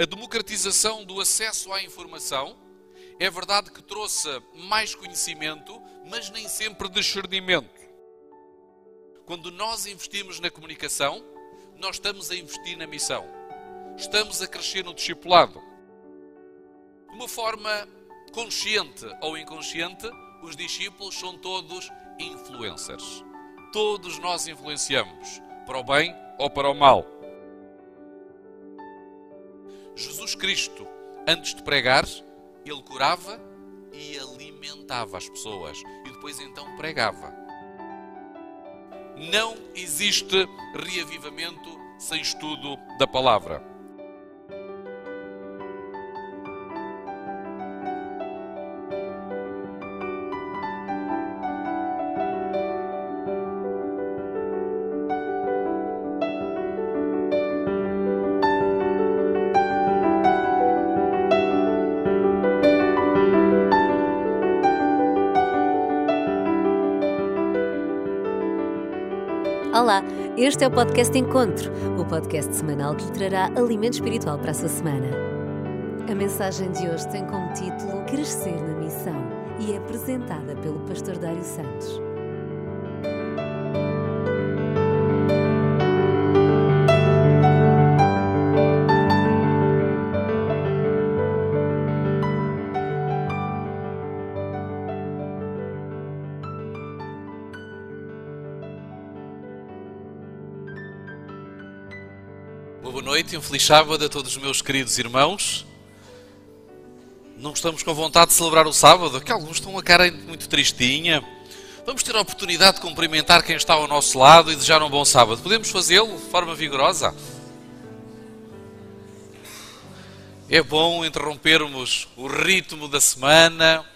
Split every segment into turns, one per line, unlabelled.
A democratização do acesso à informação é verdade que trouxe mais conhecimento, mas nem sempre discernimento. Quando nós investimos na comunicação, nós estamos a investir na missão. Estamos a crescer no discipulado. De uma forma consciente ou inconsciente, os discípulos são todos influencers. Todos nós influenciamos, para o bem ou para o mal. Jesus Cristo, antes de pregar, ele curava e alimentava as pessoas e depois então pregava. Não existe reavivamento sem estudo da palavra.
Olá, este é o podcast Encontro, o podcast semanal que lhe trará alimento espiritual para a sua semana. A mensagem de hoje tem como título Crescer na Missão e é apresentada pelo pastor Dário Santos.
Um feliz sábado a todos os meus queridos irmãos. Não estamos com vontade de celebrar o sábado, que alguns estão a cara muito tristinha. Vamos ter a oportunidade de cumprimentar quem está ao nosso lado e desejar um bom sábado. Podemos fazê-lo de forma vigorosa? É bom interrompermos o ritmo da semana,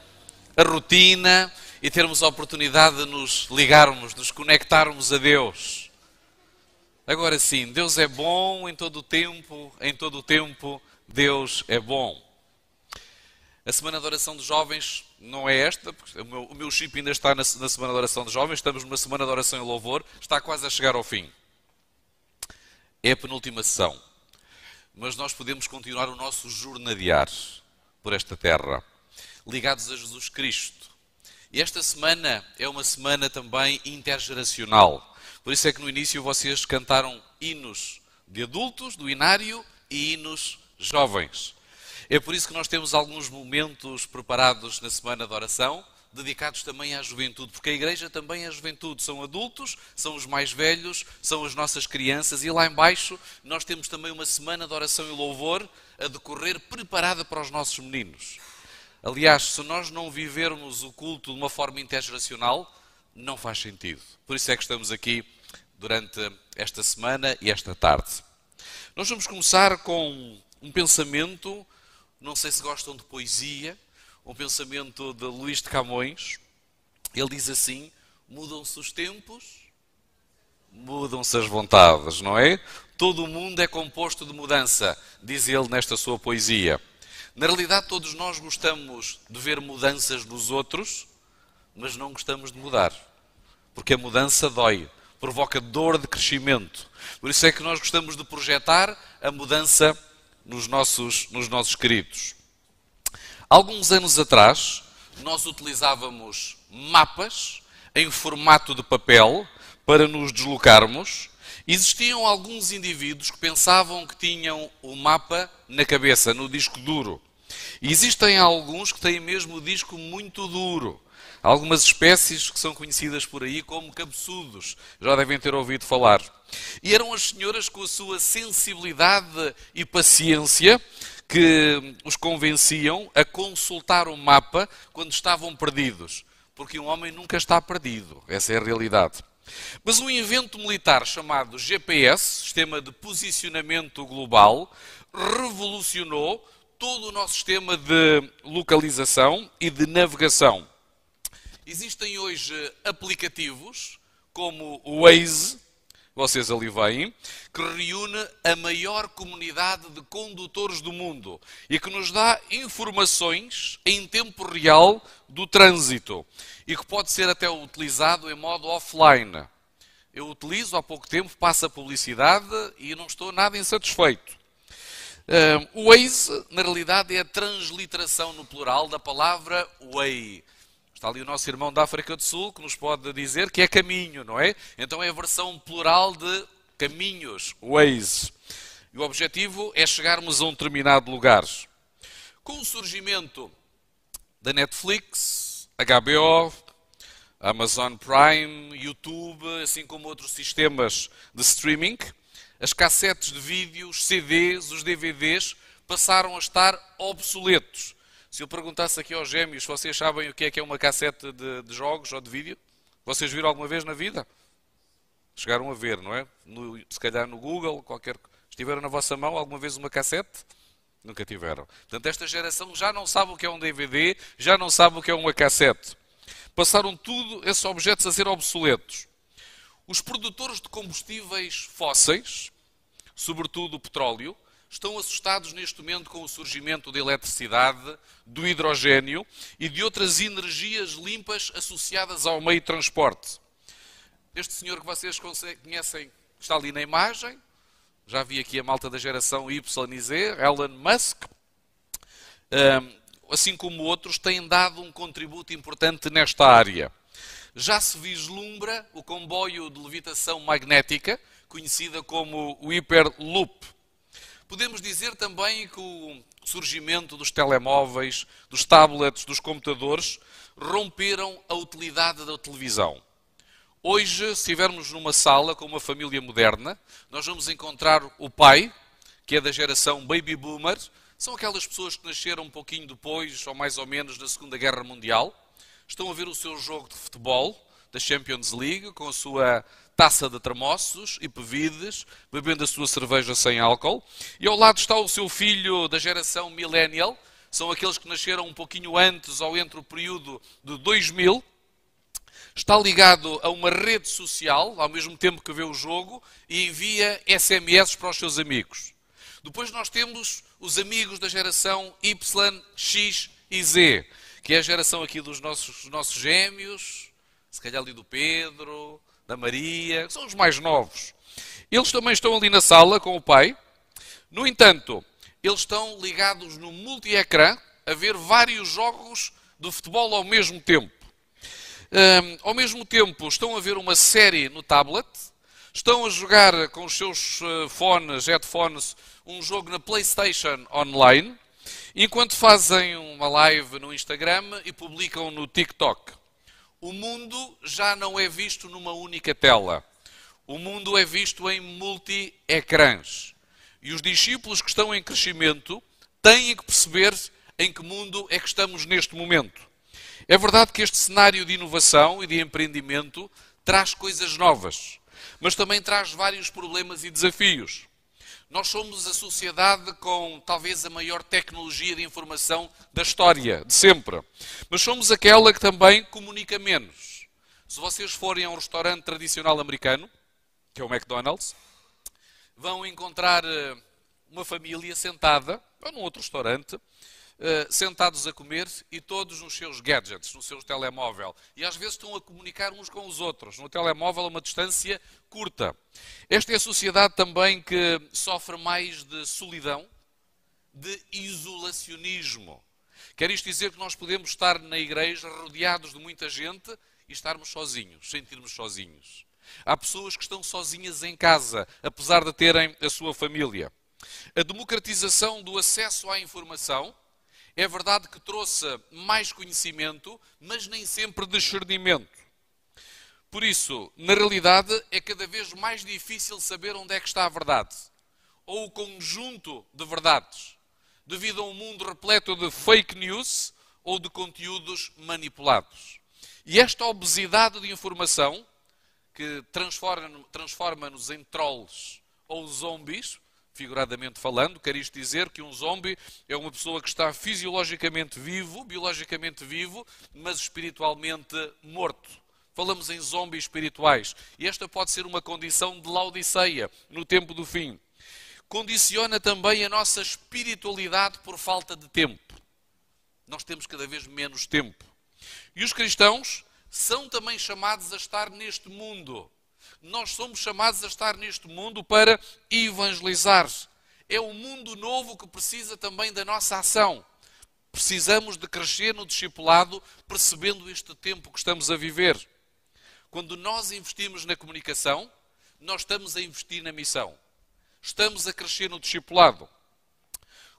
a rotina e termos a oportunidade de nos ligarmos, de nos conectarmos a Deus. Agora sim, Deus é bom em todo o tempo, em todo o tempo Deus é bom. A Semana de Oração dos Jovens não é esta, porque o meu, o meu chip ainda está na, na Semana de Oração dos Jovens, estamos numa Semana de Oração e Louvor, está quase a chegar ao fim. É a penúltima sessão. Mas nós podemos continuar o nosso jornadear por esta terra, ligados a Jesus Cristo. E esta semana é uma semana também intergeracional. Por isso é que no início vocês cantaram hinos de adultos, do inário, e hinos jovens. É por isso que nós temos alguns momentos preparados na semana de oração, dedicados também à juventude, porque a igreja também é a juventude. São adultos, são os mais velhos, são as nossas crianças, e lá embaixo nós temos também uma semana de oração e louvor a decorrer preparada para os nossos meninos. Aliás, se nós não vivermos o culto de uma forma intergeracional, não faz sentido. Por isso é que estamos aqui durante esta semana e esta tarde. Nós vamos começar com um pensamento, não sei se gostam de poesia, um pensamento de Luís de Camões. Ele diz assim: mudam-se os tempos, mudam-se as vontades, não é? Todo o mundo é composto de mudança, diz ele nesta sua poesia. Na realidade, todos nós gostamos de ver mudanças nos outros, mas não gostamos de mudar. Porque a mudança dói, provoca dor de crescimento. Por isso é que nós gostamos de projetar a mudança nos nossos, nos nossos queridos. Alguns anos atrás, nós utilizávamos mapas em formato de papel para nos deslocarmos. Existiam alguns indivíduos que pensavam que tinham o mapa na cabeça, no disco duro. Existem alguns que têm mesmo o disco muito duro. Algumas espécies que são conhecidas por aí como cabeçudos, já devem ter ouvido falar. E eram as senhoras com a sua sensibilidade e paciência que os convenciam a consultar o mapa quando estavam perdidos. Porque um homem nunca está perdido, essa é a realidade. Mas um invento militar chamado GPS, Sistema de Posicionamento Global, revolucionou todo o nosso sistema de localização e de navegação. Existem hoje aplicativos como o Waze, vocês ali veem, que reúne a maior comunidade de condutores do mundo e que nos dá informações em tempo real do trânsito e que pode ser até utilizado em modo offline. Eu utilizo há pouco tempo, passa publicidade e não estou nada insatisfeito. o Waze, na realidade, é a transliteração no plural da palavra way. Está ali o nosso irmão da África do Sul que nos pode dizer que é caminho, não é? Então é a versão plural de caminhos, ways. E o objetivo é chegarmos a um determinado lugar. Com o surgimento da Netflix, HBO, Amazon Prime, YouTube, assim como outros sistemas de streaming, as cassetes de vídeos, CDs, os DVDs passaram a estar obsoletos. Se eu perguntasse aqui aos gêmeos, vocês sabem o que é que é uma cassete de, de jogos ou de vídeo? Vocês viram alguma vez na vida? Chegaram a ver, não é? No, se calhar no Google, qualquer. Estiveram na vossa mão alguma vez uma cassete? Nunca tiveram. Portanto, esta geração já não sabe o que é um DVD, já não sabe o que é uma cassete. Passaram tudo esses objetos a ser obsoletos. Os produtores de combustíveis fósseis, sobretudo o petróleo, estão assustados neste momento com o surgimento da eletricidade, do hidrogênio e de outras energias limpas associadas ao meio de transporte. Este senhor que vocês conhecem está ali na imagem, já vi aqui a malta da geração Y e Z, Elon Musk, assim como outros, têm dado um contributo importante nesta área já se vislumbra o comboio de levitação magnética, conhecida como o Hyperloop. Podemos dizer também que o surgimento dos telemóveis, dos tablets, dos computadores romperam a utilidade da televisão. Hoje, se estivermos numa sala com uma família moderna, nós vamos encontrar o pai, que é da geração baby boomer, são aquelas pessoas que nasceram um pouquinho depois, ou mais ou menos, da Segunda Guerra Mundial estão a ver o seu jogo de futebol da Champions League com a sua taça de termossos e pevides, bebendo a sua cerveja sem álcool. E ao lado está o seu filho da geração millennial, são aqueles que nasceram um pouquinho antes ou entre o período de 2000. Está ligado a uma rede social, ao mesmo tempo que vê o jogo, e envia SMS para os seus amigos. Depois nós temos os amigos da geração Y, X e Z, que é a geração aqui dos nossos, dos nossos gêmeos, se calhar ali do Pedro, da Maria, são os mais novos. Eles também estão ali na sala com o pai. No entanto, eles estão ligados no multi-ecrã a ver vários jogos de futebol ao mesmo tempo. Um, ao mesmo tempo, estão a ver uma série no tablet, estão a jogar com os seus uh, fones, headphones, um jogo na PlayStation online enquanto fazem uma live no Instagram e publicam no TikTok. O mundo já não é visto numa única tela. O mundo é visto em multi-ecrãs. E os discípulos que estão em crescimento têm que perceber em que mundo é que estamos neste momento. É verdade que este cenário de inovação e de empreendimento traz coisas novas, mas também traz vários problemas e desafios. Nós somos a sociedade com talvez a maior tecnologia de informação da história, de sempre. Mas somos aquela que também comunica menos. Se vocês forem a um restaurante tradicional americano, que é o McDonald's, vão encontrar eh, uma família sentada, ou num outro restaurante, eh, sentados a comer e todos nos seus gadgets, no seu telemóvel. E às vezes estão a comunicar uns com os outros, no telemóvel a uma distância curta. Esta é a sociedade também que sofre mais de solidão, de isolacionismo. Quer isto dizer que nós podemos estar na igreja rodeados de muita gente e estarmos sozinhos, sentirmos sozinhos. Há pessoas que estão sozinhas em casa, apesar de terem a sua família. A democratização do acesso à informação é verdade que trouxe mais conhecimento, mas nem sempre discernimento. Por isso, na realidade, é cada vez mais difícil saber onde é que está a verdade, ou o conjunto de verdades, devido a um mundo repleto de fake news ou de conteúdos manipulados. E esta obesidade de informação, que transforma-nos transforma em trolls ou zombies, figuradamente falando, quer isto dizer que um zombie é uma pessoa que está fisiologicamente vivo, biologicamente vivo, mas espiritualmente morto. Falamos em zombies espirituais. E esta pode ser uma condição de Laodiceia no tempo do fim. Condiciona também a nossa espiritualidade por falta de tempo. Nós temos cada vez menos tempo. E os cristãos são também chamados a estar neste mundo nós somos chamados a estar neste mundo para evangelizar. É um mundo novo que precisa também da nossa ação. Precisamos de crescer no discipulado, percebendo este tempo que estamos a viver. Quando nós investimos na comunicação, nós estamos a investir na missão. Estamos a crescer no discipulado.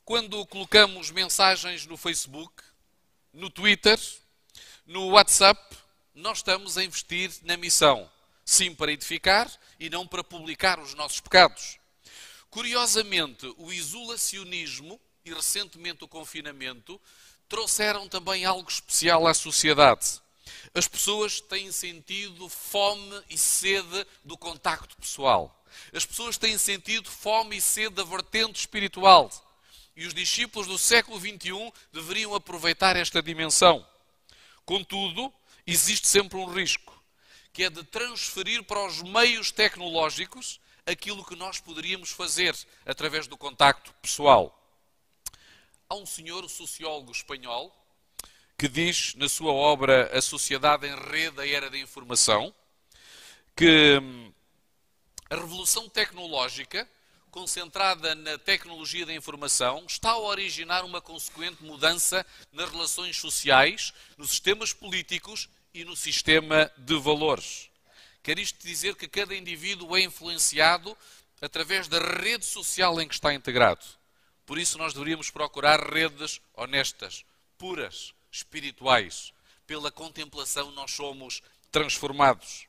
Quando colocamos mensagens no Facebook, no Twitter, no WhatsApp, nós estamos a investir na missão. Sim, para edificar e não para publicar os nossos pecados. Curiosamente, o isolacionismo e recentemente o confinamento trouxeram também algo especial à sociedade. As pessoas têm sentido fome e sede do contacto pessoal. As pessoas têm sentido fome e sede da vertente espiritual. E os discípulos do século XXI deveriam aproveitar esta dimensão. Contudo, existe sempre um risco, que é de transferir para os meios tecnológicos aquilo que nós poderíamos fazer através do contacto pessoal. Há um senhor sociólogo espanhol que diz na sua obra A Sociedade em Rede, a Era da Informação, que hum, a revolução tecnológica, concentrada na tecnologia da informação, está a originar uma consequente mudança nas relações sociais, nos sistemas políticos e no sistema de valores. Quer isto dizer que cada indivíduo é influenciado através da rede social em que está integrado. Por isso, nós deveríamos procurar redes honestas, puras, espirituais. Pela contemplação, nós somos transformados.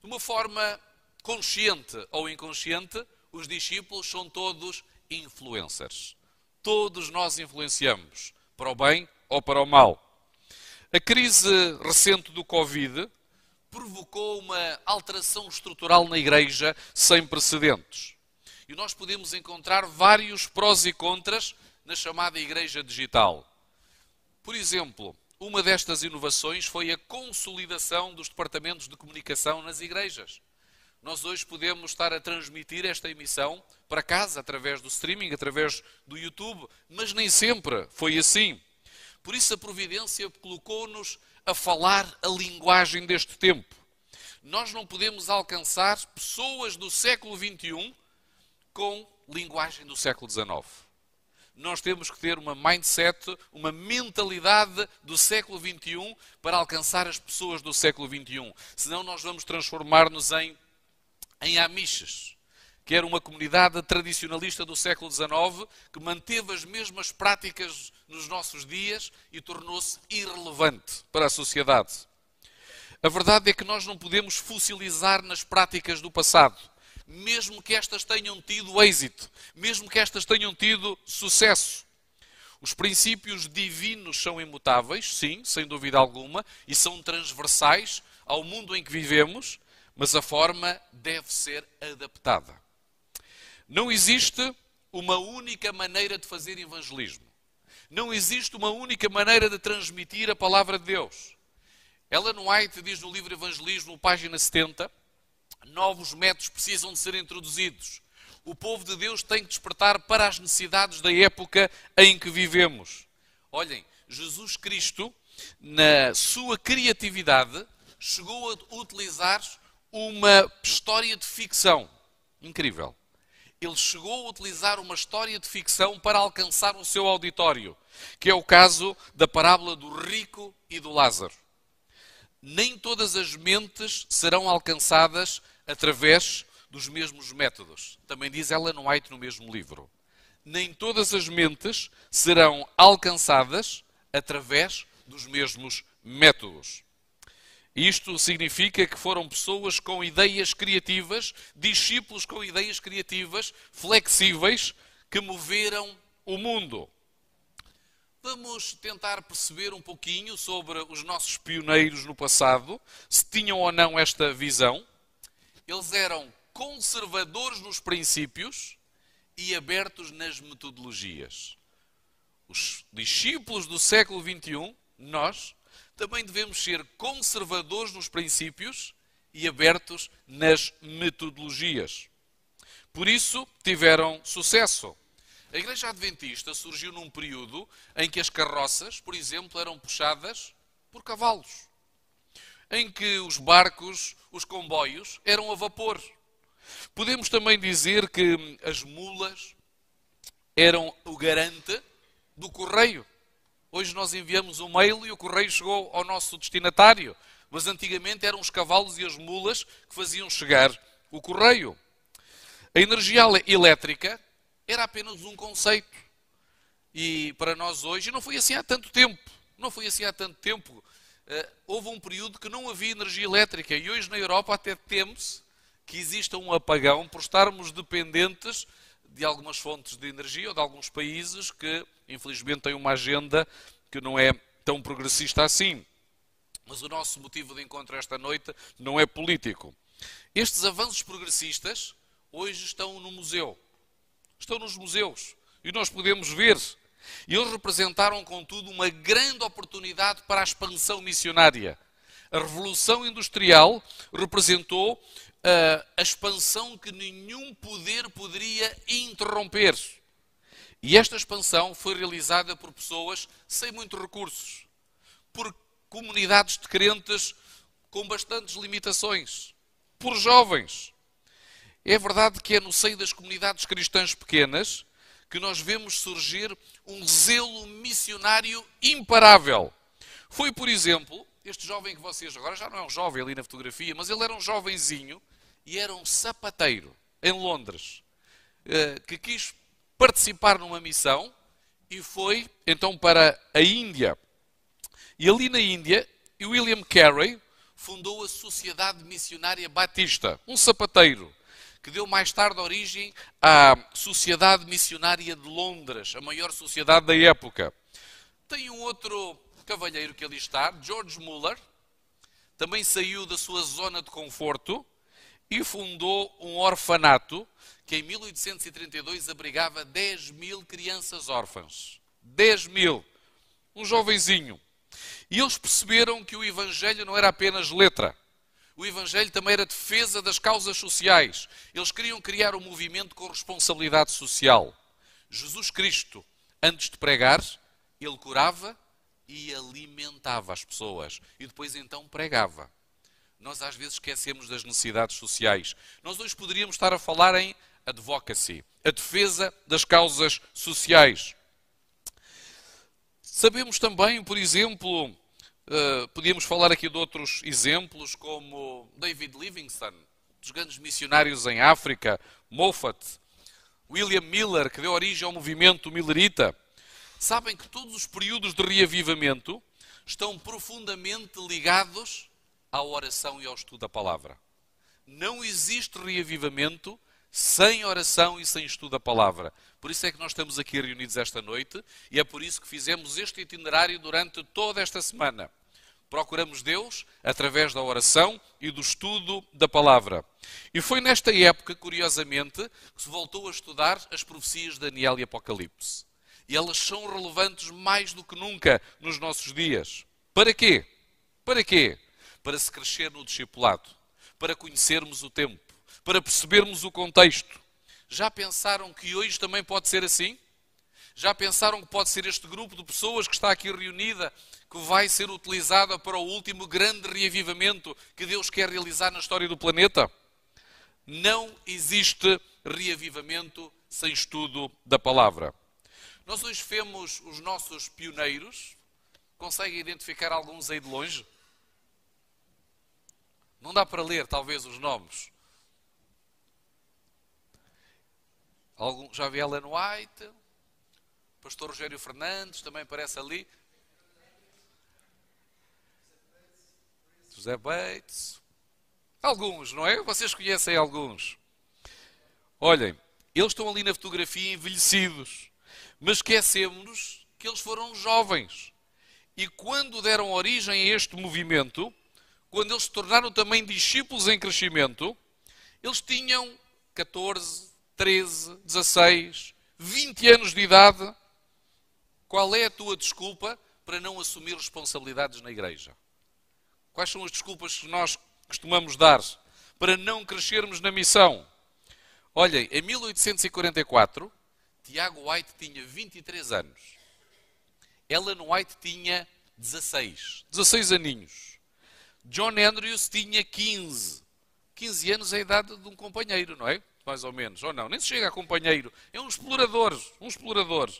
De uma forma consciente ou inconsciente, os discípulos são todos influencers. Todos nós influenciamos, para o bem ou para o mal. A crise recente do Covid provocou uma alteração estrutural na Igreja sem precedentes. E nós podemos encontrar vários prós e contras na chamada Igreja Digital. Por exemplo, uma destas inovações foi a consolidação dos departamentos de comunicação nas igrejas. Nós hoje podemos estar a transmitir esta emissão para casa através do streaming, através do YouTube, mas nem sempre foi assim. Por isso a providência colocou-nos a falar a linguagem deste tempo. Nós não podemos alcançar pessoas do século XXI com linguagem do século XIX. Nós temos que ter uma mindset, uma mentalidade do século XXI para alcançar as pessoas do século XXI. Senão nós vamos transformar-nos em, em amiches que era uma comunidade tradicionalista do século XIX, que manteve as mesmas práticas nos nossos dias e tornou-se irrelevante para a sociedade. A verdade é que nós não podemos fossilizar nas práticas do passado, mesmo que estas tenham tido êxito, mesmo que estas tenham tido sucesso. Os princípios divinos são imutáveis, sim, sem dúvida alguma, e são transversais ao mundo em que vivemos, mas a forma deve ser adaptada. Não existe uma única maneira de fazer evangelismo. Não existe uma única maneira de transmitir a palavra de Deus. Ellen White diz no livro Evangelismo, página 70, novos métodos precisam de ser introduzidos. O povo de Deus tem que despertar para as necessidades da época em que vivemos. Olhem, Jesus Cristo, na sua criatividade, chegou a utilizar uma história de ficção. Incrível ele chegou a utilizar uma história de ficção para alcançar o seu auditório, que é o caso da parábola do rico e do Lázaro. Nem todas as mentes serão alcançadas através dos mesmos métodos. Também diz Ellen White no mesmo livro. Nem todas as mentes serão alcançadas através dos mesmos métodos. Isto significa que foram pessoas com ideias criativas, discípulos com ideias criativas, flexíveis, que moveram o mundo. Vamos tentar perceber um pouquinho sobre os nossos pioneiros no passado, se tinham ou não esta visão. Eles eram conservadores nos princípios e abertos nas metodologias. Os discípulos do século XXI, nós, também devemos ser conservadores nos princípios e abertos nas metodologias. Por isso, tiveram sucesso. A Igreja Adventista surgiu num período em que as carroças, por exemplo, eram puxadas por cavalos, em que os barcos, os comboios, eram a vapor, Podemos também dizer que as mulas eram o garante do correio. Hoje nós enviamos um mail e o correio chegou ao nosso destinatário. Mas antigamente eram os cavalos e as mulas que faziam chegar o correio. A energia elétrica era apenas um conceito. E para nós hoje, não foi assim há tanto tempo. Não foi assim há tanto tempo. Uh, houve um período que não havia energia elétrica e hoje na Europa até teme-se que exista um apagão por estarmos dependentes de algumas fontes de energia ou de alguns países que, infelizmente, têm uma agenda que não é tão progressista assim. Mas o nosso motivo de encontro esta noite não é político. Estes avanços progressistas hoje estão no museu. Estão nos museus. E nós podemos ver. E eles representaram, contudo, uma grande oportunidade para a expansão missionária. A Revolução Industrial representou a expansão que nenhum poder poderia interromper. E esta expansão foi realizada por pessoas sem muitos recursos, por comunidades de crentes com bastantes limitações, por jovens. É verdade que é no seio das comunidades cristãs pequenas que nós vemos surgir um zelo missionário imparável. Foi, por exemplo, este jovem que vocês agora já não é um jovem ali na fotografia, mas ele era um jovenzinho e era um sapateiro em Londres eh, que quis participar numa missão e foi então para a Índia. E ali na Índia, William Carey fundou a Sociedade Missionária Batista, um sapateiro, que deu mais tarde origem à Sociedade Missionária de Londres, a maior sociedade da época. Tem um outro cavalheiro que ali está, George Muller, também saiu da sua zona de conforto e fundou um orfanato que em 1832 abrigava 10 mil crianças órfãs. 10 mil. Um jovenzinho. E eles perceberam que o Evangelho não era apenas letra. O Evangelho também era defesa das causas sociais. Eles queriam criar um movimento com responsabilidade social. Jesus Cristo, antes de pregar, ele curava e alimentava as pessoas. E depois então pregava. Nós às vezes esquecemos das necessidades sociais. Nós hoje poderíamos estar a falar em advocacy, a defesa das causas sociais. Sabemos também, por exemplo, uh, podíamos falar aqui de outros exemplos, como David Livingstone, dos grandes missionários em África, Moffat, William Miller, que deu origem ao movimento Millerita. Sabem que todos os períodos de reavivamento estão profundamente ligados à oração e ao estudo da palavra. Não existe reavivamento sem oração e sem estudo da palavra. Por isso é que nós estamos aqui reunidos esta noite e é por isso que fizemos este itinerário durante toda esta semana. Procuramos Deus através da oração e do estudo da palavra. E foi nesta época, curiosamente, que se voltou a estudar as profecias de Daniel e Apocalipse. E elas são relevantes mais do que nunca nos nossos dias. Para quê? Para quê? Para se crescer no discipulado, para conhecermos o tempo, para percebermos o contexto. Já pensaram que hoje também pode ser assim? Já pensaram que pode ser este grupo de pessoas que está aqui reunida que vai ser utilizada para o último grande reavivamento que Deus quer realizar na história do planeta? Não existe reavivamento sem estudo da palavra. Nós hoje vemos os nossos pioneiros. Conseguem identificar alguns aí de longe? Não dá para ler, talvez, os nomes. Algum, já vi Ellen White, Pastor Rogério Fernandes, também aparece ali. José Bates. Alguns, não é? Vocês conhecem alguns. Olhem, eles estão ali na fotografia envelhecidos, mas esquecemos que eles foram jovens. E quando deram origem a este movimento, quando eles se tornaram também discípulos em crescimento, eles tinham 14, 13, 16, 20 anos de idade, qual é a tua desculpa para não assumir responsabilidades na igreja? Quais são as desculpas que nós costumamos dar para não crescermos na missão? Olhem, em 1844, Tiago White tinha 23 anos. Ellen White tinha 16. 16 aninhos. John Andrews tinha 15. 15 anos é a idade de um companheiro, não é? Mais ou menos. Ou não? Nem se chega a companheiro. É um explorador. Um explorador.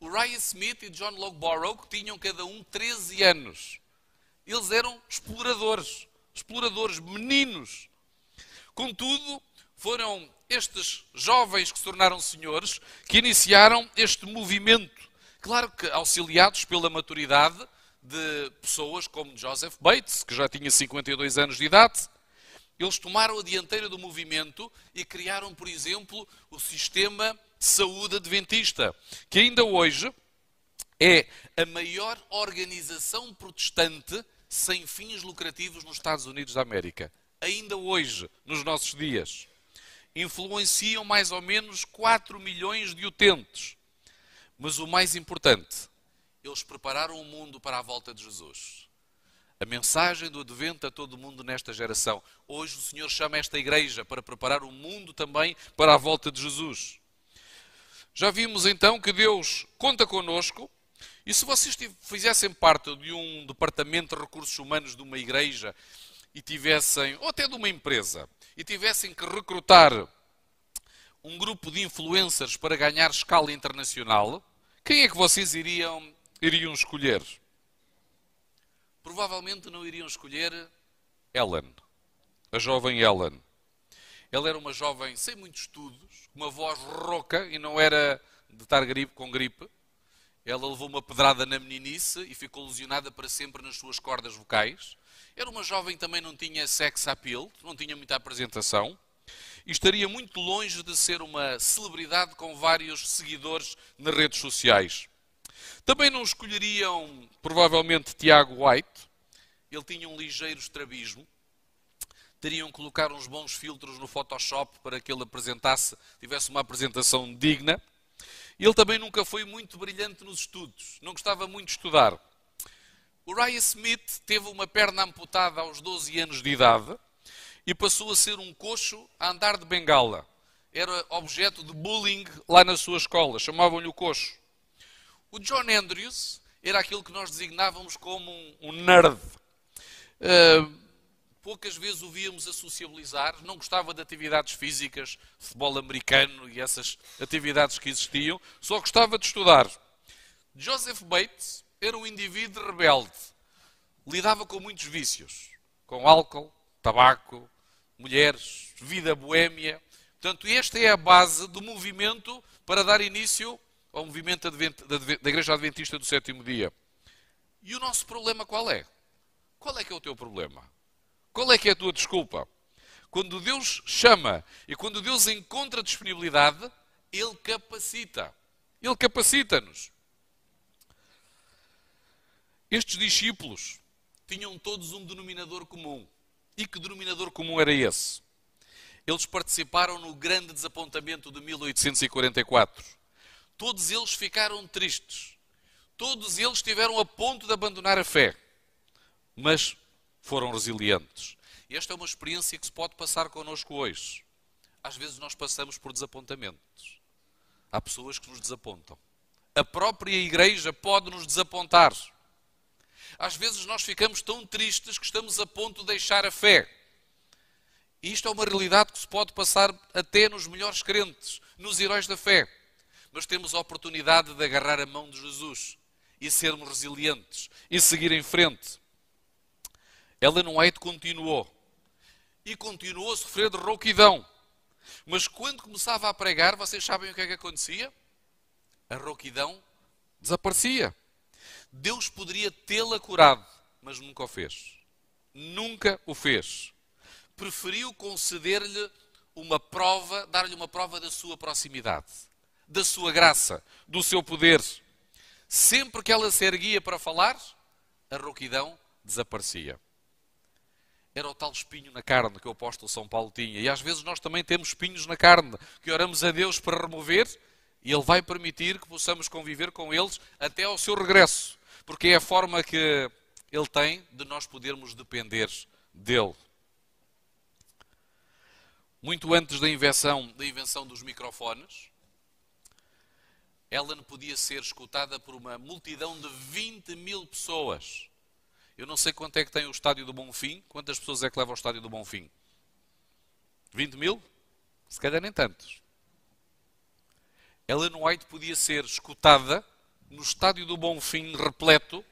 O Ryan Smith e John Logborough tinham cada um 13 anos. Eles eram exploradores. Exploradores, meninos. Contudo, foram estes jovens que se tornaram senhores que iniciaram este movimento. Claro que auxiliados pela maturidade de pessoas como Joseph Bates, que já tinha 52 anos de idade, eles tomaram a dianteira do movimento e criaram, por exemplo, o sistema de saúde adventista, que ainda hoje é a maior organização protestante sem fins lucrativos nos Estados Unidos da América. Ainda hoje, nos nossos dias. Influenciam mais ou menos 4 milhões de utentes. Mas o mais importante, eles prepararam o mundo para a volta de Jesus. A mensagem do advento a todo mundo nesta geração. Hoje o Senhor chama esta igreja para preparar o mundo também para a volta de Jesus. Já vimos então que Deus conta conosco. E se vocês fizessem parte de um departamento de recursos humanos de uma igreja e tivessem, ou até de uma empresa, e tivessem que recrutar um grupo de influencers para ganhar escala internacional, quem é que vocês iriam iriam escolher? Provavelmente não iriam escolher Ellen, a jovem Ellen. Ela era uma jovem sem muitos estudos, uma voz rouca e não era de estar gripe, com gripe. Ela levou uma pedrada na meninice e ficou lesionada para sempre nas suas cordas vocais. Era uma jovem que também não tinha sex appeal, não tinha muita apresentação. E estaria muito longe de ser uma celebridade com vários seguidores nas redes sociais. Também não escolheriam, provavelmente, Tiago White. Ele tinha um ligeiro estrabismo. Teriam que colocar uns bons filtros no Photoshop para que ele apresentasse, tivesse uma apresentação digna. Ele também nunca foi muito brilhante nos estudos. Não gostava muito de estudar. O Ryan Smith teve uma perna amputada aos 12 anos de idade e passou a ser um coxo a andar de bengala. Era objeto de bullying lá na sua escola. Chamavam-lhe o coxo. O John Andrews era aquilo que nós designávamos como um, nerd. Uh, poucas vezes o víamos a sociabilizar, não gostava de atividades físicas, futebol americano e essas atividades que existiam, só gostava de estudar. Joseph Bates era um indivíduo rebelde, lidava com muitos vícios, com álcool, tabaco, mulheres, vida boêmia. Portanto, esta é a base do movimento para dar início ao movimento da Igreja Adventista do sétimo dia. E o nosso problema qual é? Qual é que é o teu problema? Qual é que é a tua desculpa? Quando Deus chama e quando Deus encontra disponibilidade, Ele capacita. Ele capacita-nos. Estes discípulos tinham todos um denominador comum. E que denominador comum era esse? Eles participaram no grande desapontamento de 1844 Todos eles ficaram tristes. Todos eles estiveram a ponto de abandonar a fé. Mas foram resilientes. Esta é uma experiência que se pode passar connosco hoje. Às vezes nós passamos por desapontamentos. Há pessoas que nos desapontam. A própria igreja pode nos desapontar. Às vezes nós ficamos tão tristes que estamos a ponto de deixar a fé. E isto é uma realidade que se pode passar até nos melhores crentes, nos heróis da fé mas temos a oportunidade de agarrar a mão de Jesus e sermos resilientes e seguir em frente. Ellen White continuou e continuou a sofrer de rouquidão. Mas quando começava a pregar, vocês sabem o que é que acontecia? A rouquidão desaparecia. Deus poderia tê-la curado, mas nunca o fez. Nunca o fez. Preferiu conceder-lhe uma prova, dar-lhe uma prova da sua proximidade da sua graça, do seu poder. Sempre que ela se erguia para falar, a rouquidão desaparecia. Era o tal espinho na carne que o apóstolo São Paulo tinha. E às vezes nós também temos espinhos na carne que oramos a Deus para remover e Ele vai permitir que possamos conviver com eles até ao seu regresso. Porque é a forma que Ele tem de nós podermos depender dEle. Muito antes da invenção, da invenção dos microfones, Ellen podia ser escutada por uma multidão de 20 mil pessoas. Eu não sei quanto é que tem o estádio do Bonfim. Quantas pessoas é que leva ao estádio do Bonfim? 20 mil? Se calhar nem tantos. Ellen White podia ser escutada no estádio do Bonfim repleto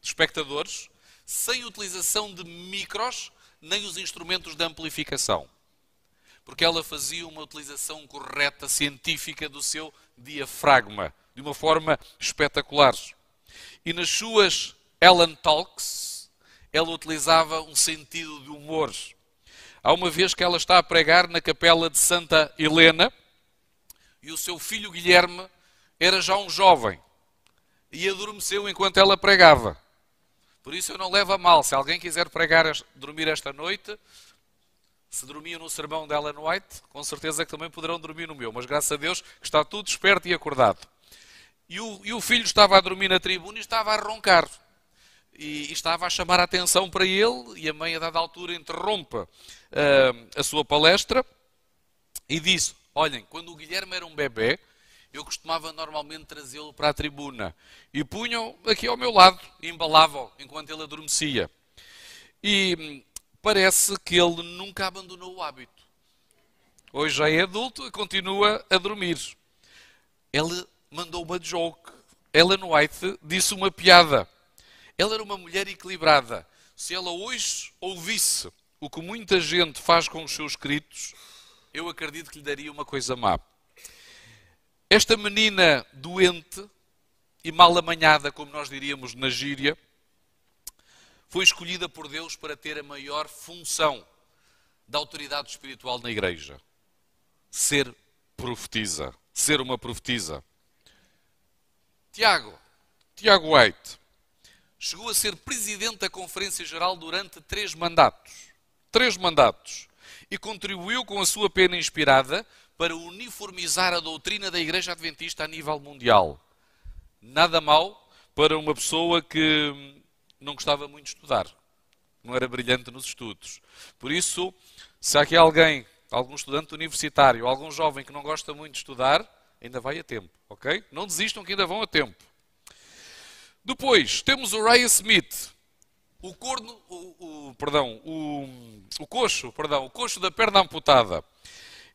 de espectadores, sem utilização de micros nem os instrumentos de amplificação. Porque ela fazia uma utilização correta, científica do seu diafragma, de uma forma espetacular. E nas suas Ellen Talks, ela utilizava um sentido de humor. Há uma vez que ela está a pregar na capela de Santa Helena e o seu filho Guilherme era já um jovem e adormeceu enquanto ela pregava. Por isso eu não levo a mal. Se alguém quiser pregar, dormir esta noite, se dormiam no sermão de Ellen White, com certeza que também poderão dormir no meu. Mas graças a Deus que está tudo esperto e acordado. E o, e o filho estava a dormir na tribuna e estava a roncar. E, estava a chamar a atenção para ele, e a mãe, a dada altura, interrompe uh, a sua palestra e disse: Olhem, quando o Guilherme era um bebê, eu costumava normalmente trazê-lo para a tribuna e punham aqui ao meu lado, embalavam enquanto ele adormecia. E hum, parece que ele nunca abandonou o hábito. Hoje já é adulto e continua a dormir. Ele mandou uma joke. Ellen White disse uma piada. Ela era uma mulher equilibrada. Se ela hoje ouvisse o que muita gente faz com os seus escritos, eu acredito que lhe daria uma coisa má. Esta menina doente e mal amanhada, como nós diríamos na gíria, foi escolhida por Deus para ter a maior função da autoridade espiritual na igreja. Ser profetisa, ser uma profetisa. Tiago, Tiago White, chegou a ser presidente da Conferência Geral durante três mandatos. Três mandatos. E contribuiu com a sua pena inspirada para uniformizar a doutrina da Igreja Adventista a nível mundial. Nada mal para uma pessoa que não gostava muito de estudar, não era brilhante nos estudos. Por isso, se há aqui alguém, algum estudante universitário, algum jovem que não gosta muito de estudar, ainda vai a tempo, ok? Não desistam que ainda vão a tempo. Depois, temos o Ryan Smith, o corno, o, o, perdão, o, o coxo, perdão, o coxo da perna amputada.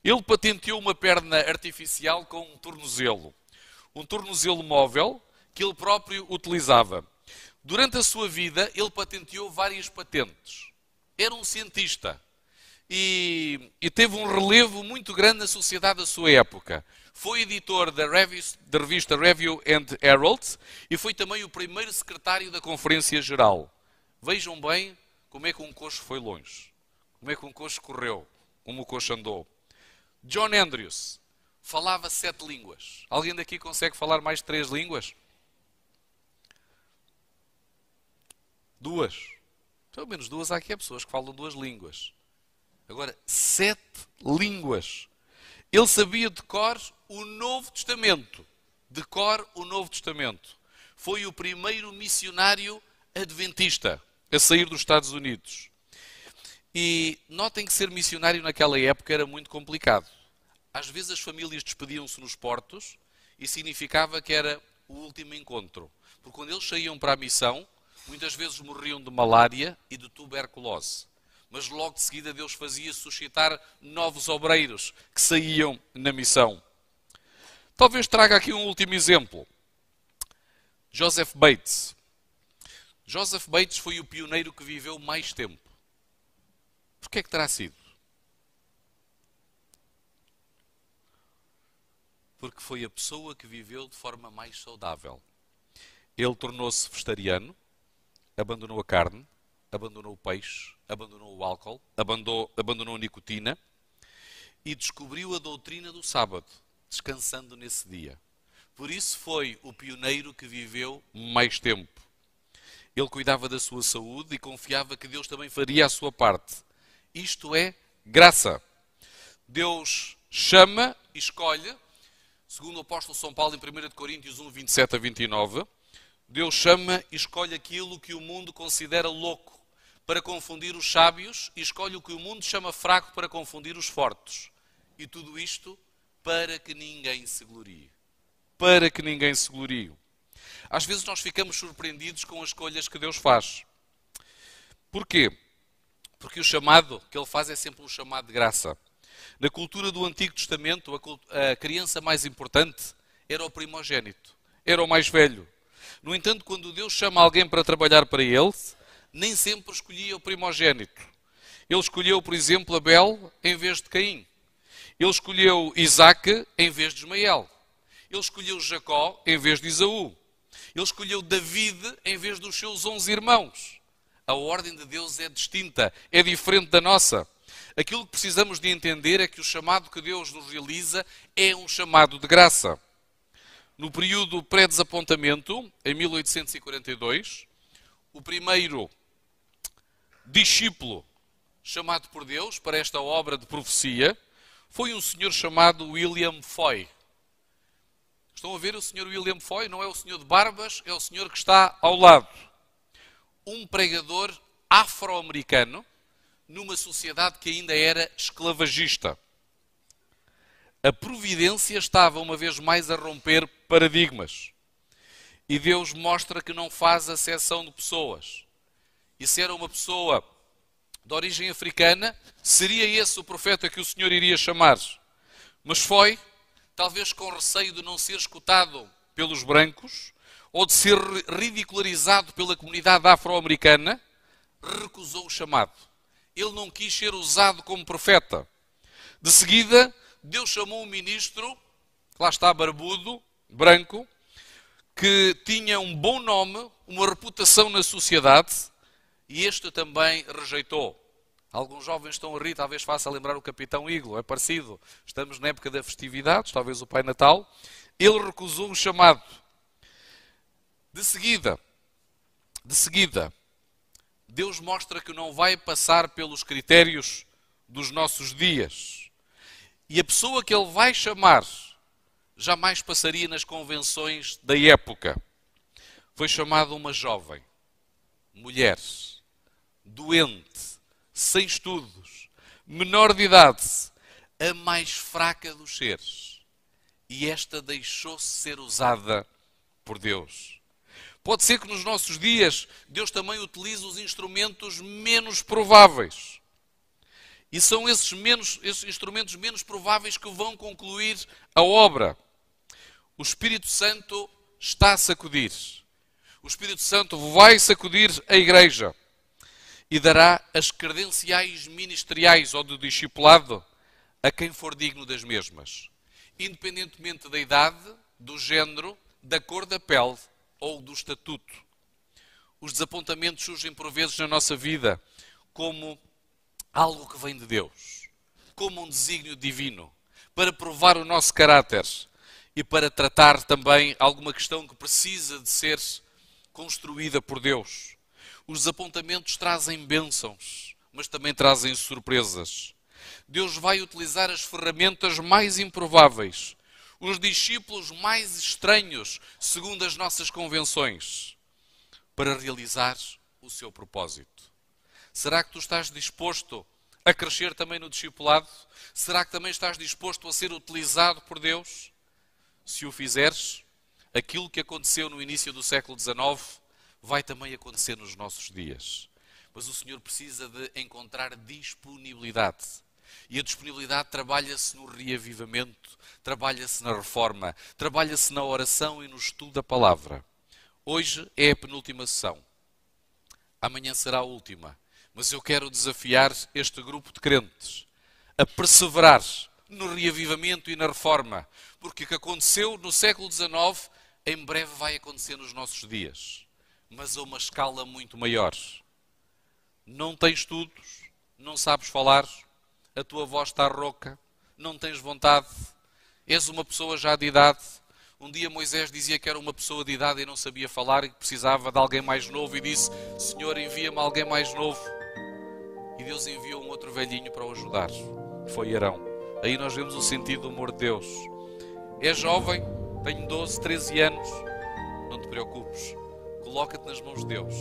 Ele patenteou uma perna artificial com um tornozelo. Um tornozelo móvel que ele próprio utilizava. Durante a sua vida, ele patenteou várias patentes. Era um cientista. E, e, teve um relevo muito grande na sociedade da sua época. Foi editor da, da revista Review and Herald e foi também o primeiro secretário da Conferência Geral. Vejam bem como é que um coxo foi longe, como é que um coxo correu, como o coxo andou. John Andrews falava sete línguas. Alguém daqui consegue falar mais três línguas? Duas. Pelo menos duas há aqui pessoas que falam duas línguas. Agora, sete línguas. Ele sabia de cor o Novo Testamento. De cor o Novo Testamento. Foi o primeiro missionário adventista a sair dos Estados Unidos. E notem que ser missionário naquela época era muito complicado. Às vezes as famílias despediam-se nos portos e significava que era o último encontro. Porque quando eles saíam para a missão, muitas vezes morriam de malária e de tuberculose. Mas logo de seguida Deus fazia suscitar novos obreiros que saíam na missão. Talvez traga aqui um último exemplo. Joseph Bates. Joseph Bates foi o pioneiro que viveu mais tempo. Que é que terá sido? Porque foi a pessoa que viveu de forma mais saudável. Ele tornou-se vegetariano, abandonou a carne, abandonou o peixe, abandonou o álcool, abandonou, abandonou a nicotina e descobriu a doutrina do sábado, descansando nesse dia. Por isso foi o pioneiro que viveu mais tempo. Ele cuidava da sua saúde e confiava que Deus também faria a sua parte. Isto é graça. Deus chama escolhe, segundo o apóstolo São Paulo em 1 Coríntios 1, 27 a 29, Deus chama e escolhe aquilo que o mundo considera louco para confundir os sábios e escolhe o que o mundo chama fraco para confundir os fortes. E tudo isto para que ninguém se glorie. Para que ninguém se glorie. Às vezes nós ficamos surpreendidos com as escolhas que Deus faz. Porquê? Porque o chamado que Ele faz é sempre um chamado de graça. Na cultura do Antigo Testamento, a criança mais importante era o primogênito, era o mais velho. No entanto, quando Deus chama alguém para trabalhar para ele, nem sempre escolhia o primogênito. Ele escolheu, por exemplo, Abel em vez de Caim. Ele escolheu Isaac em vez de Ismael. Ele escolheu Jacó em vez de Isaú. Ele escolheu David em vez dos seus onze irmãos. A ordem de Deus é distinta, é diferente da nossa. Aquilo que precisamos de entender é que o chamado que Deus nos realiza é um chamado de graça. No período pré-desapontamento, em 1842, o primeiro discípulo chamado por Deus para esta obra de profecia foi um senhor chamado William Foy. Estão a ver o senhor William Foy? Não é o senhor de barbas, é o senhor que está ao lado. Um pregador afro-americano numa sociedade que ainda era esclavagista. A providência estava uma vez mais a romper paradigmas. E Deus mostra que não faz acessão de pessoas. E se era uma pessoa de origem africana, seria esse o profeta que o Senhor iria chamar. Mas foi, talvez com receio de não ser escutado pelos brancos, ou de ser ridicularizado pela comunidade afro-americana, recusou o chamado. Ele não quis ser usado como profeta. De seguida, Deus chamou um ministro, que lá está barbudo, branco, que tinha um bom nome, uma reputação na sociedade, e este também rejeitou. Alguns jovens estão a rir, talvez faça lembrar o Capitão Iglo, é parecido. Estamos na época das festividades, talvez o Pai Natal. Ele recusou o chamado. De seguida, de seguida, Deus mostra que não vai passar pelos critérios dos nossos dias. E a pessoa que ele vai chamar jamais passaria nas convenções da época. Foi chamada uma jovem, mulher, doente, sem estudos, menor de idade, a mais fraca dos seres. E esta deixou-se ser usada por Deus. Pode ser que nos nossos dias Deus também utilize os instrumentos menos prováveis. E são esses, menos, esses instrumentos menos prováveis que vão concluir a obra. O Espírito Santo está a sacudir. O Espírito Santo vai sacudir a igreja e dará as credenciais ministeriais ou do discipulado a quem for digno das mesmas, independentemente da idade, do género, da cor da pele ou do estatuto. Os desapontamentos surgem por vezes na nossa vida como algo que vem de Deus, como um desígnio divino, para provar o nosso caráter e para tratar também alguma questão que precisa de ser construída por Deus. Os desapontamentos trazem bênçãos, mas também trazem surpresas. Deus vai utilizar as ferramentas mais improváveis, os discípulos mais estranhos, segundo as nossas convenções, para realizar o seu propósito. Será que tu estás disposto a crescer também no discipulado? Será que também estás disposto a ser utilizado por Deus? Se o fizeres, aquilo que aconteceu no início do século XIX vai também acontecer nos nossos dias. Mas o Senhor precisa de encontrar disponibilidade. E a disponibilidade trabalha-se no reavivamento, trabalha-se na reforma, trabalha-se na oração e no estudo da palavra. Hoje é a penúltima sessão. Amanhã será a última. Mas eu quero desafiar este grupo de crentes a perseverar no reavivamento e na reforma, porque o que aconteceu no século XIX em breve vai acontecer nos nossos dias, mas a uma escala muito maior. Não tens estudos, não sabes falar, a tua voz está rouca, não tens vontade, és uma pessoa já de idade. Um dia Moisés dizia que era uma pessoa de idade e não sabia falar e que precisava de alguém mais novo e disse: Senhor, envia-me alguém mais novo. E Deus enviou um outro velhinho para o ajudar. Foi Arão. Aí nós vemos o sentido do amor de Deus. És jovem, tenho 12, 13 anos. Não te preocupes. Coloca-te nas mãos de Deus.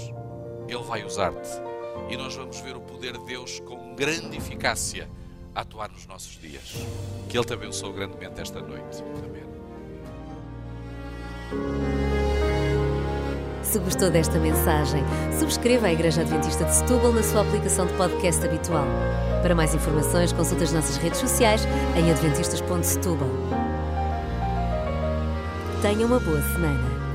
Ele vai usar-te. E nós vamos ver o poder de Deus com grande eficácia atuar nos nossos dias. Que Ele te abençoe grandemente esta noite. Amém.
Se gostou desta mensagem, subscreva a Igreja Adventista de Setúbal na sua aplicação de podcast habitual. Para mais informações, consulte as nossas redes sociais em adventistas.setúbal. Tenha uma boa semana.